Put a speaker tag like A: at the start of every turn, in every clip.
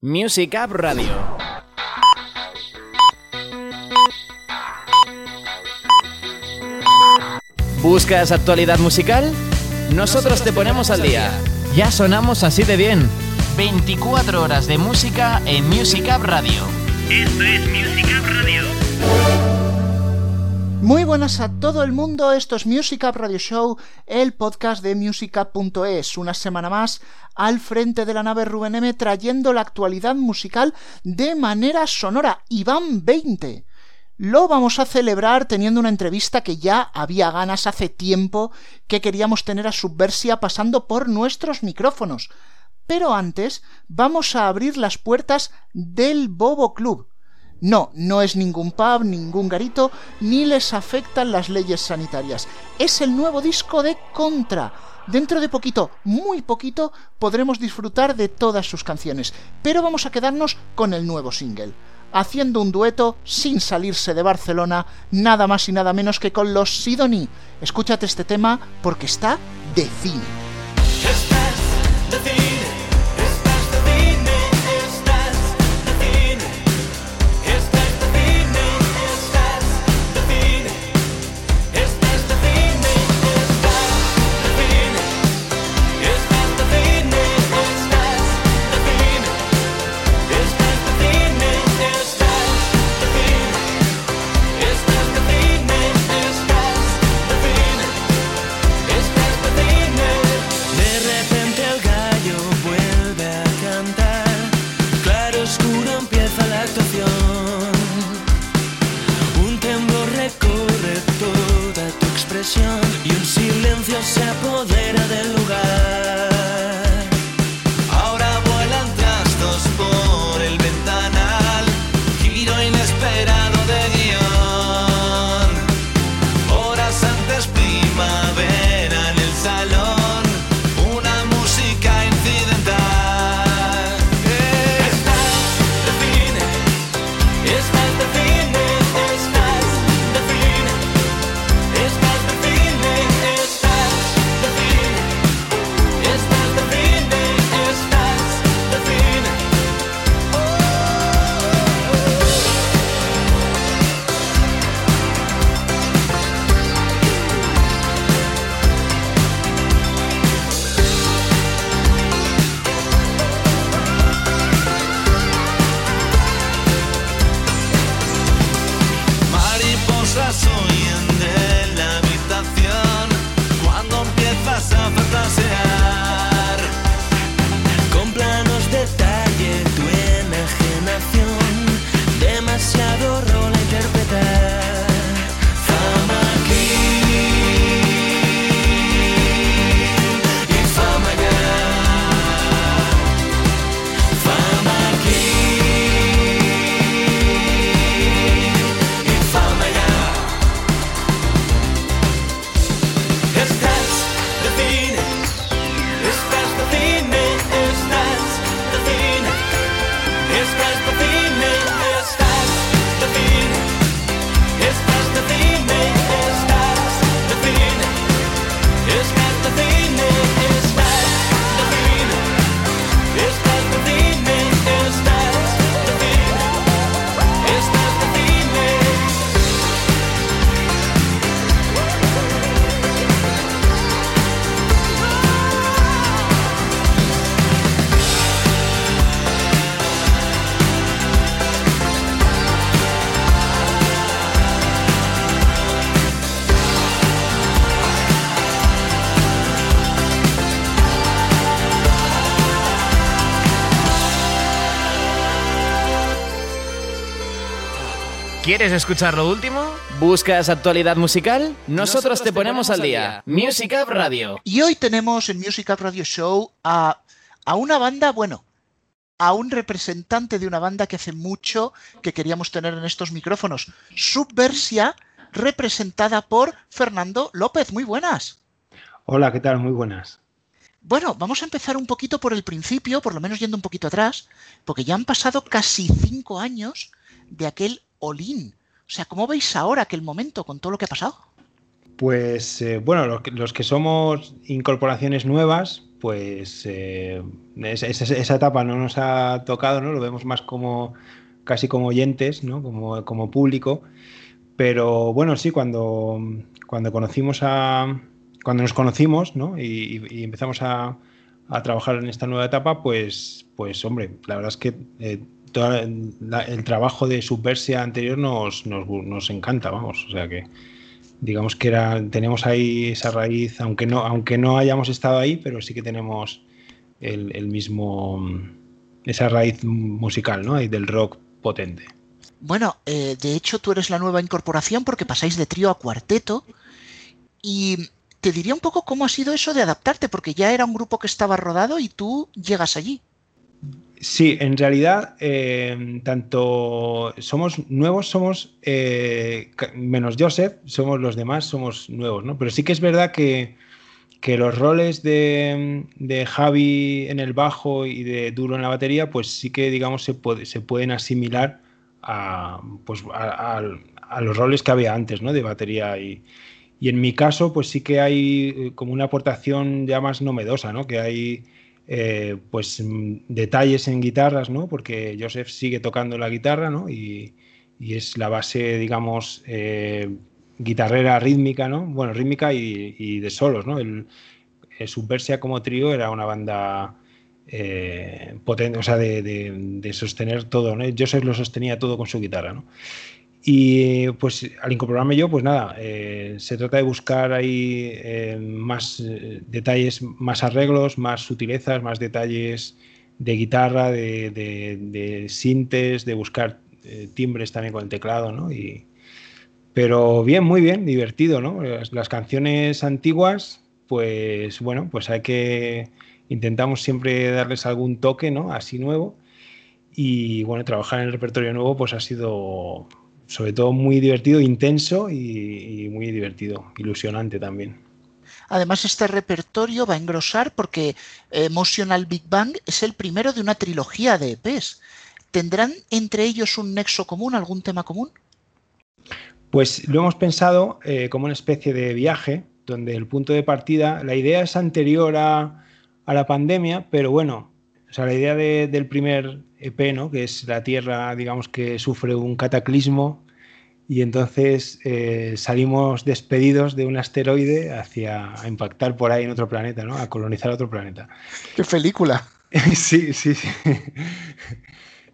A: Music Up Radio. ¿Buscas actualidad musical? Nosotros te ponemos al día. Ya sonamos así de bien. 24 horas de música en Music Up Radio.
B: Esto es Music Up Radio.
C: Muy buenas a todo el mundo, esto es Music Up Radio Show, el podcast de musicup.es. Una semana más al frente de la nave Rubén M trayendo la actualidad musical de manera sonora. Y van 20. Lo vamos a celebrar teniendo una entrevista que ya había ganas hace tiempo que queríamos tener a Subversia pasando por nuestros micrófonos. Pero antes vamos a abrir las puertas del Bobo Club. No, no es ningún pub, ningún garito, ni les afectan las leyes sanitarias. Es el nuevo disco de Contra. Dentro de poquito, muy poquito, podremos disfrutar de todas sus canciones, pero vamos a quedarnos con el nuevo single, haciendo un dueto sin salirse de Barcelona, nada más y nada menos que con los Sidoni. Escúchate este tema porque está de cine.
A: ¿Quieres escuchar lo último? ¿Buscas actualidad musical? Nosotros te ponemos al día. Music Up Radio.
C: Y hoy tenemos en Music Up Radio Show a, a una banda, bueno,
D: a un representante de una banda que hace mucho que queríamos tener en estos micrófonos, Subversia, representada por Fernando López. Muy buenas.
E: Hola, ¿qué tal? Muy buenas.
D: Bueno, vamos a empezar un poquito por el principio, por lo menos yendo un poquito atrás, porque ya han pasado casi cinco años de aquel Olin. O sea, ¿cómo veis ahora aquel momento con todo lo que ha pasado?
E: Pues eh, bueno, los que, los que somos incorporaciones nuevas, pues eh, esa, etapa no nos ha tocado, ¿no? Lo vemos más como casi como oyentes, ¿no? Como, como público. Pero bueno, sí, cuando, cuando conocimos a. Cuando nos conocimos, ¿no? Y, y empezamos a, a trabajar en esta nueva etapa, pues, pues hombre, la verdad es que eh, el trabajo de Subversia anterior nos, nos, nos encanta, vamos. O sea que digamos que era, tenemos ahí esa raíz, aunque no, aunque no hayamos estado ahí, pero sí que tenemos el, el mismo, esa raíz musical, ¿no? Y del rock potente.
D: Bueno, eh, de hecho tú eres la nueva incorporación porque pasáis de trío a cuarteto y te diría un poco cómo ha sido eso de adaptarte, porque ya era un grupo que estaba rodado y tú llegas allí.
E: Sí, en realidad, eh, tanto somos nuevos, somos, eh, menos Joseph, somos los demás, somos nuevos, ¿no? Pero sí que es verdad que, que los roles de, de Javi en el bajo y de Duro en la batería, pues sí que, digamos, se, puede- se pueden asimilar a, pues, a los roles que había antes, ¿no? De batería y, y en mi caso, pues sí que hay eh, como una aportación ya más novedosa, ¿no? Que hay eh, pues mm, detalles en guitarras, ¿no? Porque Joseph sigue tocando la guitarra, ¿no? Y, y es la base, digamos, eh, guitarrera rítmica, ¿no? Bueno, rítmica y, y de solos, ¿no? El, el Subversia como trío era una banda eh, potente, o sea, de, de- de sostener todo, ¿no? Joseph lo sostenía todo con su guitarra, ¿no? Y pues al incorporarme yo, pues nada, eh, se trata de buscar ahí eh, más eh, detalles, más arreglos, más sutilezas, más detalles de guitarra, de, de, de sintes, de buscar timbres también con el teclado, ¿no? Y, pero bien, muy bien, divertido, ¿no? Las, las canciones antiguas, pues bueno, pues hay que intentamos siempre darles algún toque, ¿no? Así nuevo. Y bueno, trabajar en el repertorio nuevo, pues ha sido sobre todo muy divertido, intenso y, y muy divertido, ilusionante también.
D: Además, este repertorio va a engrosar porque eh, Emotional Big Bang es el primero de una trilogía de EPs. ¿Tendrán entre ellos un nexo común, algún tema común?
E: Pues lo hemos pensado eh, como una especie de viaje, donde el punto de partida, la idea es anterior a, a la pandemia, pero bueno, o sea, la idea de- del primer EP, ¿no? que es la Tierra, digamos que sufre un cataclismo y entonces eh, salimos despedidos de un asteroide hacia a impactar por ahí en otro planeta, ¿no? a colonizar otro planeta.
D: ¡Qué película!
E: Sí, sí, sí.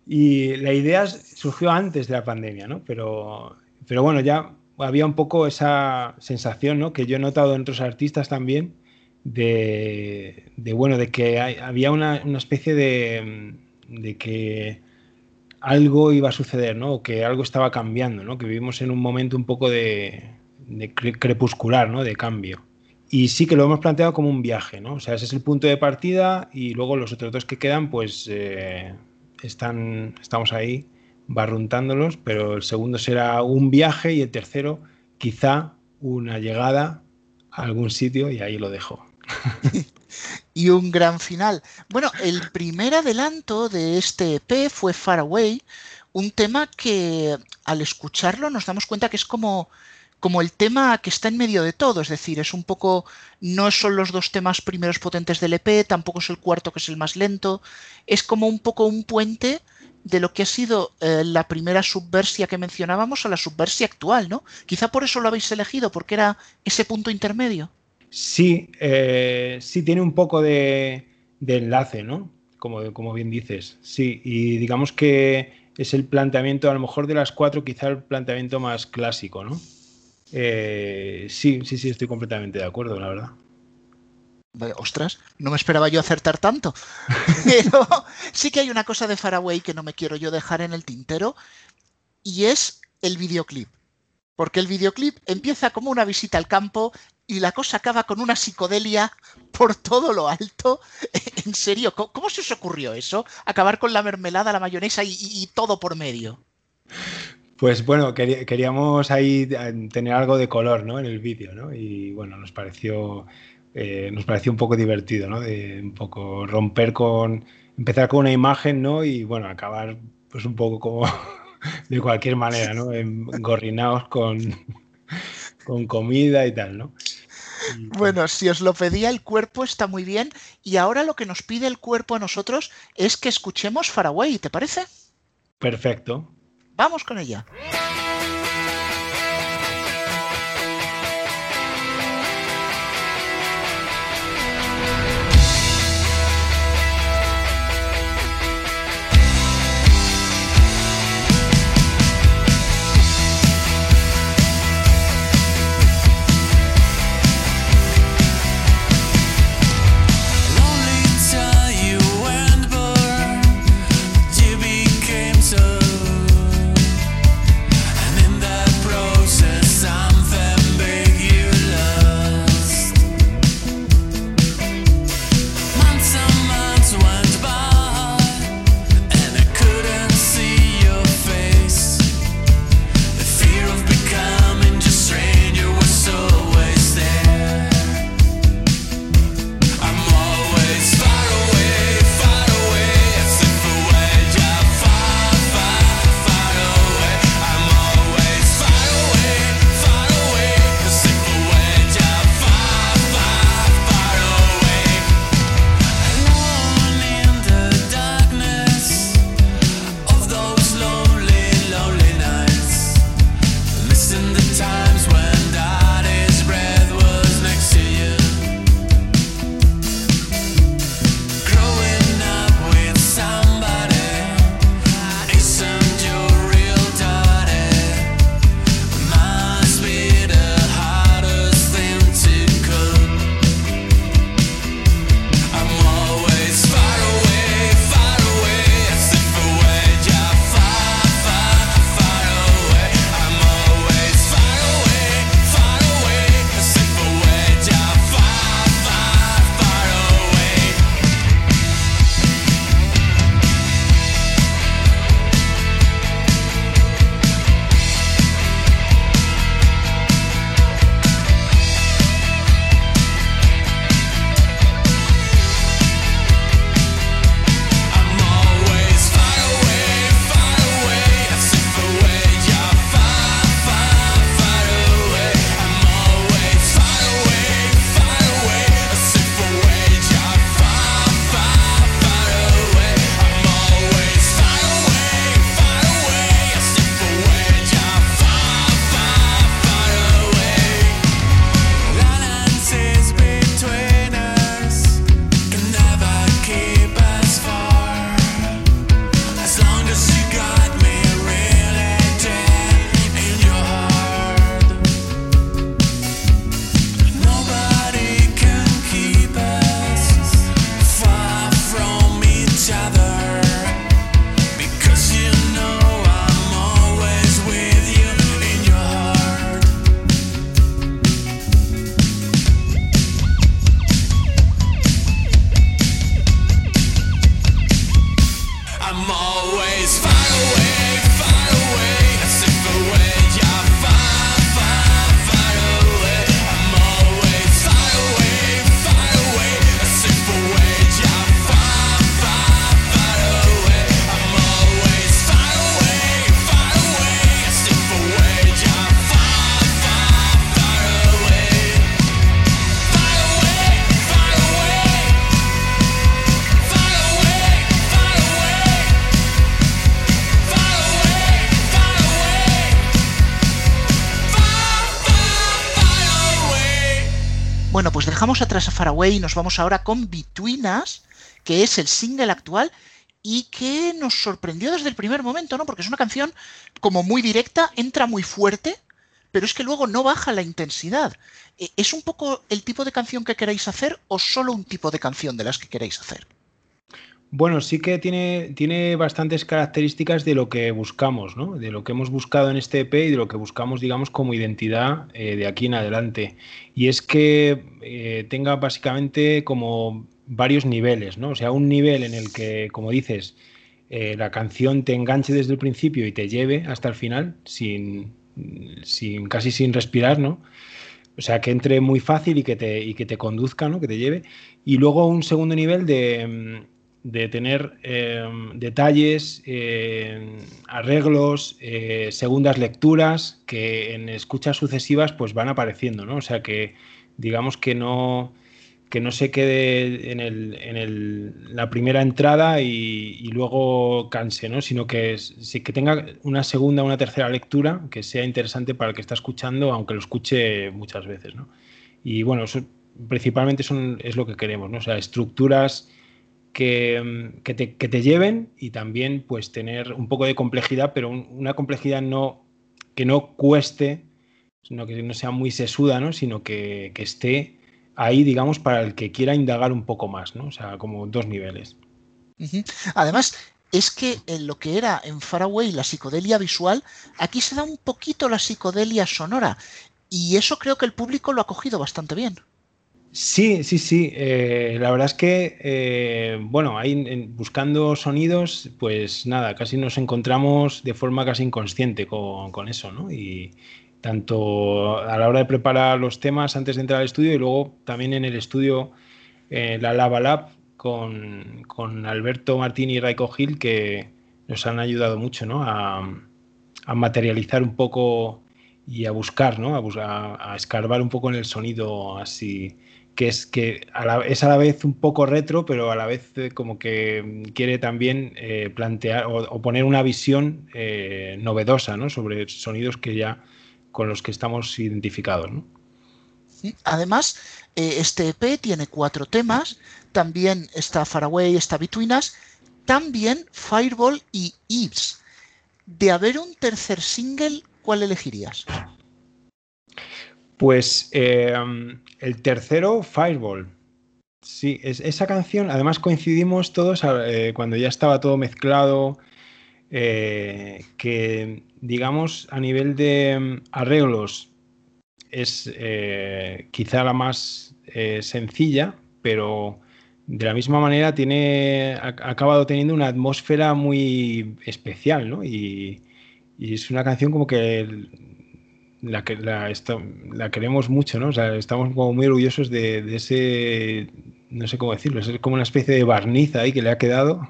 E: Y la idea surgió antes de la pandemia, ¿no? Pero, pero bueno, ya había un poco esa sensación, ¿no? Que yo he notado en otros artistas también, de, bueno, de que había una, una especie de, de que algo iba a suceder, ¿no? O que algo estaba cambiando, ¿no? Que vivimos en un momento un poco de, de cre- crepuscular, ¿no? De cambio. Y sí que lo hemos planteado como un viaje, ¿no? O sea, ese es el punto de partida y luego los otros dos que quedan, pues eh, están, estamos ahí barruntándolos, pero el segundo será un viaje y el tercero quizá una llegada a algún sitio y ahí lo dejo.
D: y un gran final. Bueno, el primer adelanto de este EP fue Far Away, un tema que al escucharlo nos damos cuenta que es como, como el tema que está en medio de todo, es decir, es un poco, no son los dos temas primeros potentes del EP, tampoco es el cuarto que es el más lento, es como un poco un puente de lo que ha sido eh, la primera subversia que mencionábamos a la subversia actual, ¿no? Quizá por eso lo habéis elegido, porque era ese punto intermedio.
E: Sí, eh, sí tiene un poco de, enlace, ¿no? Como, como bien dices, sí. Y digamos que es el planteamiento, a lo mejor de las cuatro, quizá el planteamiento más clásico, ¿no? Eh, sí, sí, sí, estoy completamente de acuerdo, la verdad.
D: Ostras, no me esperaba yo acertar tanto. Pero sí que hay una cosa de Faraway que no me quiero yo dejar en el tintero y es el videoclip. Porque el videoclip empieza como una visita al campo
F: y la cosa acaba con una psicodelia por todo lo alto. En serio, ¿cómo, se os ocurrió eso? Acabar con la mermelada, la mayonesa y, todo por medio.
E: Pues bueno, querí- queríamos ahí eh, tener algo de color, ¿no? En el vídeo, ¿no? Y bueno, nos pareció, eh, nos pareció un poco divertido, ¿no? De un poco romper con, empezar con una imagen, ¿no? Y bueno, acabar pues un poco como de cualquier manera, ¿no? Engorrinados con, con comida y tal, ¿no? Y,
F: Bueno, si os lo pedía el cuerpo está muy bien y ahora lo que nos pide el cuerpo a nosotros es que escuchemos Faraway, ¿te parece?
E: perfecto.
F: Vamos con ella. Bueno, pues dejamos atrás a Faraway y nos vamos ahora con Between Us, que es el single actual y que nos sorprendió desde el primer momento, ¿no? Porque es una canción como muy directa, entra muy fuerte, pero es que luego no baja la intensidad. Eh, ¿Es un poco el tipo de canción que queréis hacer o solo un tipo de canción de las que queréis hacer?
E: Bueno, sí que tiene, tiene bastantes características de lo que buscamos, ¿no? De lo que hemos buscado en este EP y de lo que buscamos, digamos, como identidad eh, de aquí en adelante. Y es que eh, tenga básicamente como varios niveles, ¿no? O sea, un nivel en el que, como dices, eh, la canción te enganche desde el principio y te lleve hasta el final, sin, sin casi sin respirar, ¿no? O sea, que entre muy fácil y que te, y que te conduzca, ¿no? Que te lleve. Y luego un segundo nivel de, mm, de tener eh, detalles, eh, arreglos, eh, segundas lecturas que en escuchas sucesivas pues van apareciendo, ¿no? O sea que digamos que no, que no se quede en, el, en el, la primera entrada y, luego canse, ¿no? Sino que, que tenga una segunda una tercera lectura que sea interesante para el que está escuchando, aunque lo escuche muchas veces, ¿no? Y bueno, eso principalmente son, es lo que queremos, ¿no? Sea, estructuras que, que, te, lleven y también pues tener un poco de complejidad, pero un, una complejidad no, que no cueste, sino que no sea muy sesuda, ¿no? sino que, que, esté ahí, digamos, para el que quiera indagar un poco más, ¿no? o sea, como dos niveles.
D: Además, es que en lo que era en Faraway la psicodelia visual, aquí se da un poquito la psicodelia sonora. Y eso creo que el público lo ha cogido bastante bien.
E: Sí, sí, sí. Eh, la verdad es que, eh, bueno, ahí buscando sonidos, pues nada, casi nos encontramos de forma casi inconsciente con, eso, ¿no? Y tanto a la hora de preparar los temas antes de entrar al estudio y luego también en el estudio, eh, la Lava Lab, con, con, Alberto Martín y Raiko Gil, que nos han ayudado mucho, ¿no? A, a materializar un poco y a buscar, ¿no? A, a, escarbar un poco en el sonido así que es que a la, es a la vez un poco retro, pero a la vez eh, como que quiere también eh, plantear o, poner una visión eh, novedosa ¿no? sobre sonidos que ya con los que estamos identificados.
D: Además, este EP tiene cuatro temas, también está Faraway, está Between Us, también Fireball y Eves. De haber un tercer single, ¿cuál elegirías?
E: Pues eh, el tercero, Fireball. Sí, es, esa canción, además coincidimos todos eh, cuando ya estaba todo mezclado, eh, que digamos a nivel de mm, arreglos es eh, quizá la más sencilla, pero de la misma manera tiene, ha, ha, acabado teniendo una atmósfera muy especial, ¿no? Y, y es una canción como que la, que, la, esta, la, queremos mucho, ¿no? O sea, estamos como muy orgullosos de, de, ese, no sé cómo decirlo, es como una especie de barniz ahí que le ha quedado,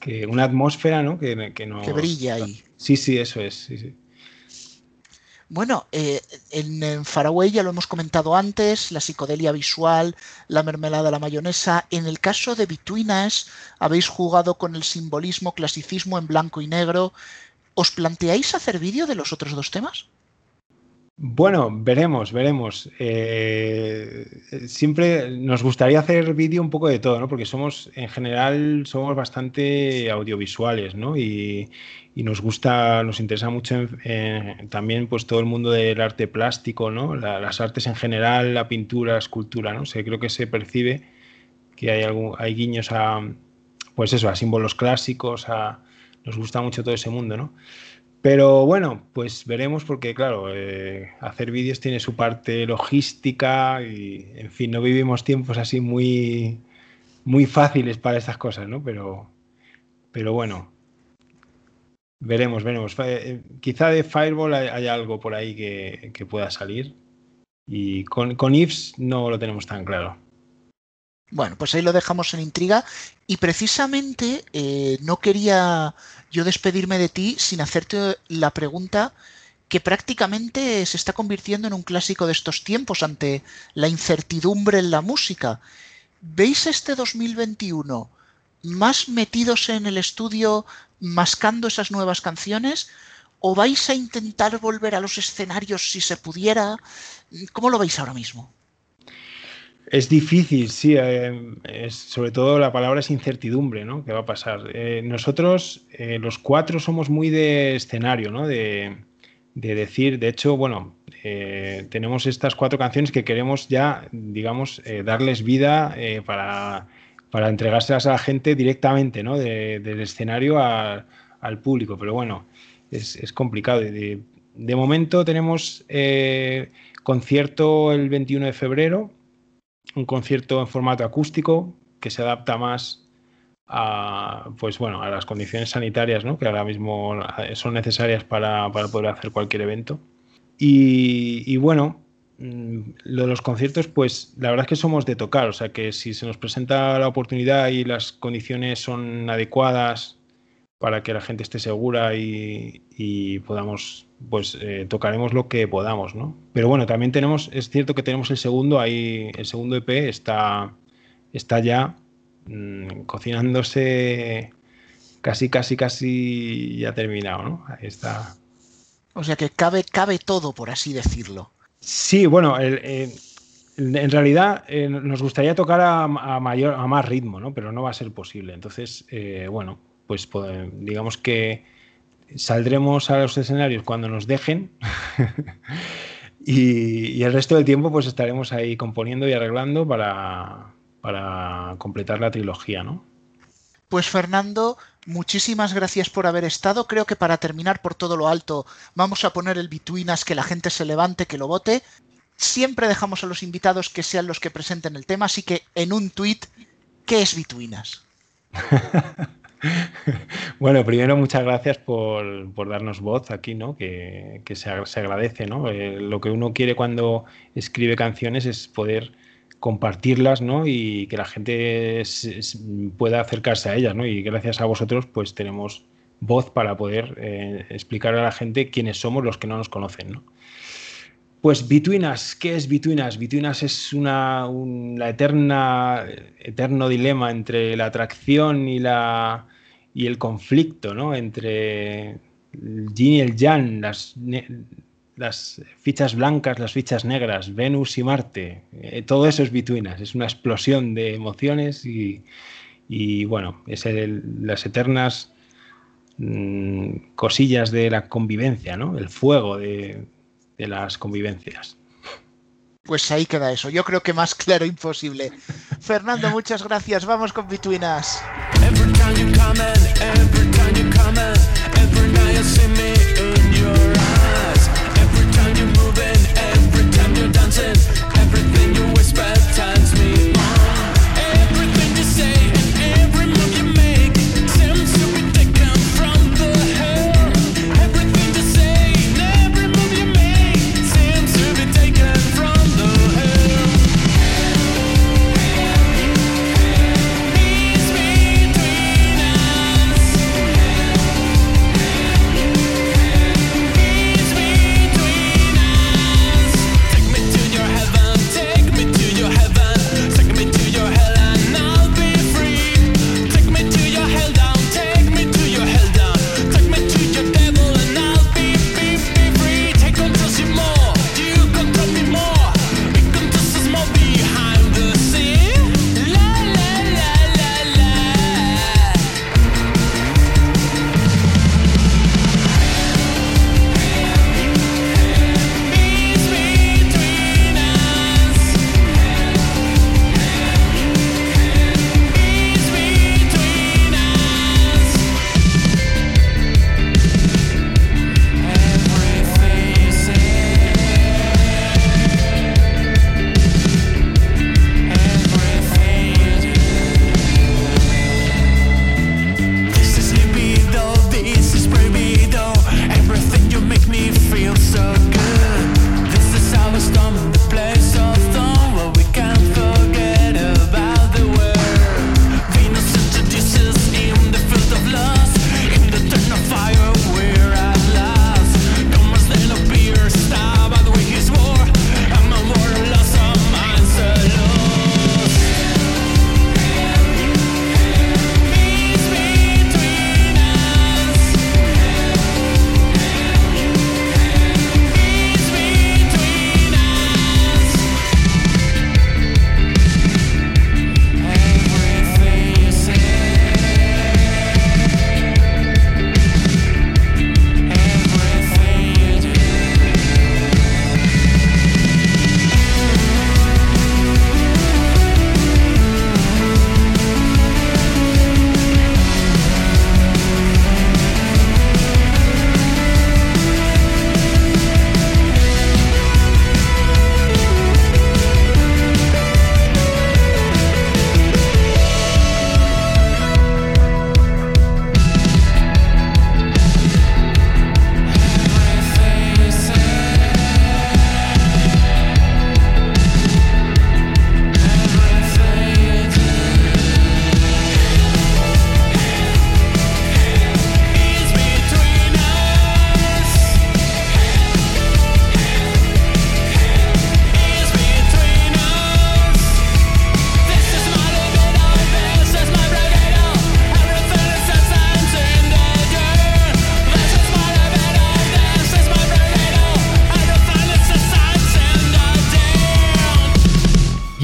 E: que una atmósfera, ¿no? Que, que, no,
D: que brilla ahí.
E: Sí, sí, eso es, sí, sí.
D: Bueno, eh, en, en, Faraway ya lo hemos comentado antes, la psicodelia visual, la mermelada, la mayonesa. En el caso de Between Us, habéis jugado con el simbolismo, clasicismo en blanco y negro. ¿Os planteáis hacer vídeo de los otros dos temas?
E: Bueno, veremos, veremos. Eh, siempre nos gustaría hacer vídeo un poco de todo, ¿no? Porque somos, en general, somos bastante audiovisuales, ¿no? Y, y nos gusta, nos interesa mucho también, pues, todo el mundo del arte plástico, ¿no? La, las artes en general, la pintura, la escultura, ¿no? O creo que se percibe que hay, algún, hay guiños a, pues eso, a símbolos clásicos, a, nos gusta mucho todo ese mundo, ¿no? Pero bueno, pues veremos porque, claro, eh, hacer vídeos tiene su parte logística y, en fin, no vivimos tiempos así muy, muy fáciles para estas cosas, ¿no? Pero, pero bueno, veremos, veremos. Eh, quizá de Fireball hay, algo por ahí que, que, pueda salir y con, con Ifs no lo tenemos tan claro.
D: Bueno, pues ahí lo dejamos en intriga y precisamente eh, no quería yo despedirme de ti sin hacerte la pregunta que prácticamente se está convirtiendo en un clásico de estos tiempos ante la incertidumbre en la música. ¿Veis este 2021 más metidos en el estudio mascando esas nuevas canciones? ¿O vais a intentar volver a los escenarios si se pudiera? ¿Cómo lo veis ahora mismo?
E: Es difícil, sí. Eh, es, sobre todo la palabra es incertidumbre, ¿no? ¿Qué va a pasar? Eh, nosotros, eh, los cuatro, somos muy de escenario, ¿no? De, de decir, de hecho, bueno, tenemos estas cuatro canciones que queremos ya, digamos, darles vida para para entregárselas a la gente directamente, ¿no? De- del escenario al público. Pero bueno, es, complicado. De, momento tenemos concierto el 21 de febrero, un concierto en formato acústico que se adapta más a, pues bueno, a las condiciones sanitarias ¿no? que ahora mismo son necesarias para, para poder hacer cualquier evento. Y, bueno, mm, lo de los conciertos, pues la verdad es que somos de tocar, o sea que si se nos presenta la oportunidad y las condiciones son adecuadas para que la gente esté segura y podamos, pues eh, tocaremos lo que podamos, ¿no? Pero bueno, también tenemos, es cierto que tenemos el segundo ahí, el segundo EP está, está ya mm, cocinándose casi, casi, casi ya terminado, ¿no? Ahí está.
D: O sea que cabe, cabe todo, por así decirlo.
E: Sí, bueno, el- en realidad eh, nos gustaría tocar a, a mayor, a más ritmo, ¿no? Pero no va a ser posible. Entonces, eh, bueno, pues digamos que saldremos a los escenarios cuando nos dejen y, y el resto del tiempo pues estaremos ahí componiendo y arreglando para, para completar la trilogía, ¿no?
D: Pues Fernando, muchísimas gracias por haber estado. Creo que para terminar por todo lo alto vamos a poner el Us, que la gente se levante, que lo vote. Siempre dejamos a los invitados que sean los que presenten el tema, así que en un tweet, ¿qué es Us?
E: Bueno, primero muchas gracias por, por darnos voz aquí, ¿no? Que, que se, se agradece, ¿no? Eh, lo que uno quiere cuando escribe canciones es poder compartirlas, ¿no? Y que la gente pueda acercarse a ellas, ¿no? Y gracias a vosotros, pues tenemos voz para poder eh, explicar a la gente quiénes somos los que no nos conocen, ¿no? Pues Between Us, ¿qué es Between Us? Between Us es una, un- la eterna, eterno dilema entre la atracción y, la, y el conflicto, ¿no? Entre el yin y el yang, las, fichas blancas, las fichas negras, Venus y Marte, eh, todo eso es Us, es una explosión de emociones y, y, bueno, es el- las eternas mm, cosillas de la convivencia, ¿no? El fuego de, de las convivencias.
D: Pues ahí queda eso. Yo creo que más claro imposible. Fernando, muchas gracias. Vamos con Between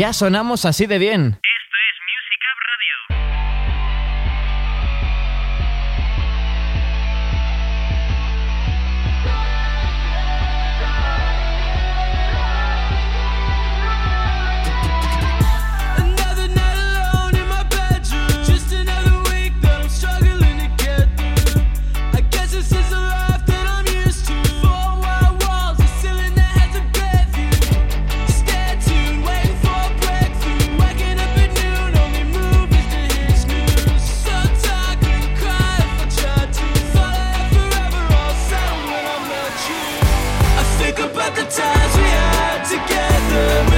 A: Ya sonamos así de bien.
G: About the times we had together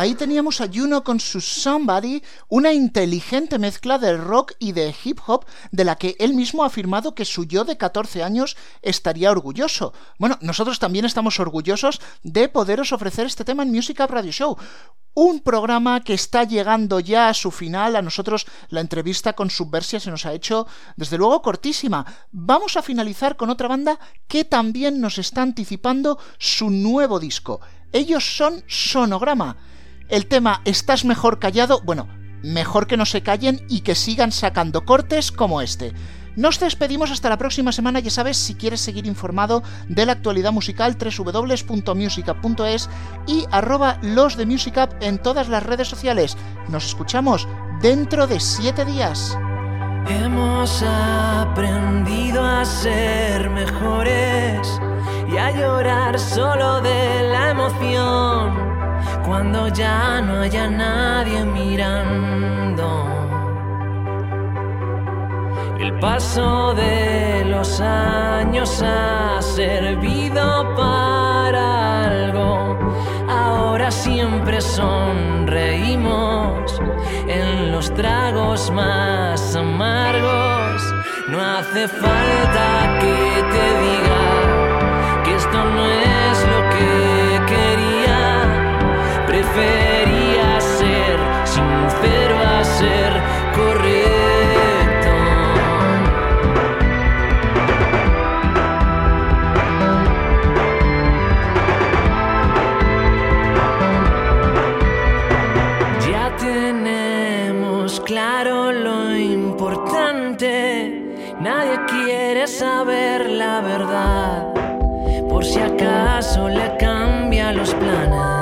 D: Ahí teníamos a Juno con su Somebody, una inteligente mezcla de rock y de hip hop de la que él mismo ha afirmado que su yo de 14 años estaría orgulloso. Bueno, nosotros también estamos orgullosos de poderos ofrecer este tema en Music Up Radio Show. Un programa que está llegando ya a su final. A nosotros la entrevista con Subversia se nos ha hecho, desde luego, cortísima. Vamos a finalizar con otra banda que también nos está anticipando su nuevo disco. Ellos son Sonograma. El tema Estás mejor callado, bueno, mejor que no se callen y que sigan sacando cortes como este. Nos despedimos hasta la próxima semana, ya sabes, si quieres seguir informado de la actualidad musical, www.musicup.es y arroba los de Music Up en todas las redes sociales. Nos escuchamos dentro de siete días.
G: Hemos aprendido a ser mejores y a llorar solo de la emoción cuando ya no haya nadie mirando. El paso de los años ha servido para algo. Ahora siempre sonreímos en los tragos más amargos. No hace falta que te diga que esto no es Prefería ser sincero a ser correcto. Ya tenemos claro lo importante. Nadie quiere saber la verdad. Por si acaso le cambia los planes.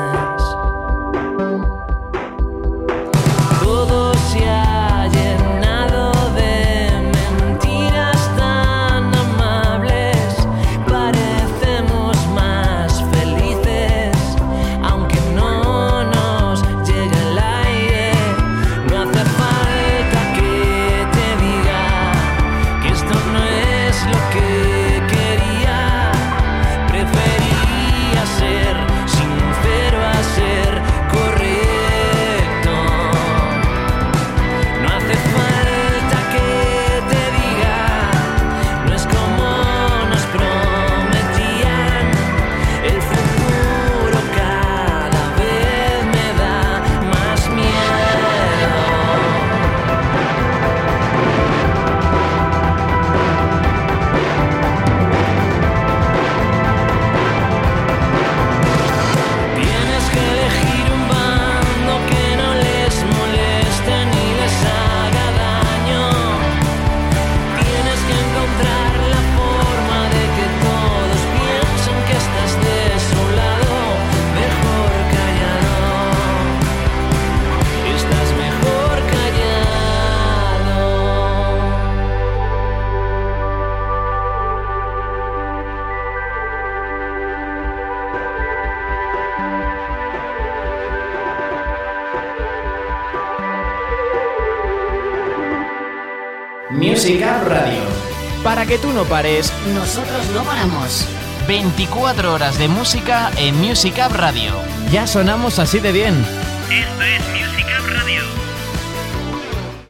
A: Que tú no pares,
H: Nosotros no paramos.
A: 24 horas de música en Music Up Radio. Ya sonamos así de bien.
I: Esto es Music Up Radio.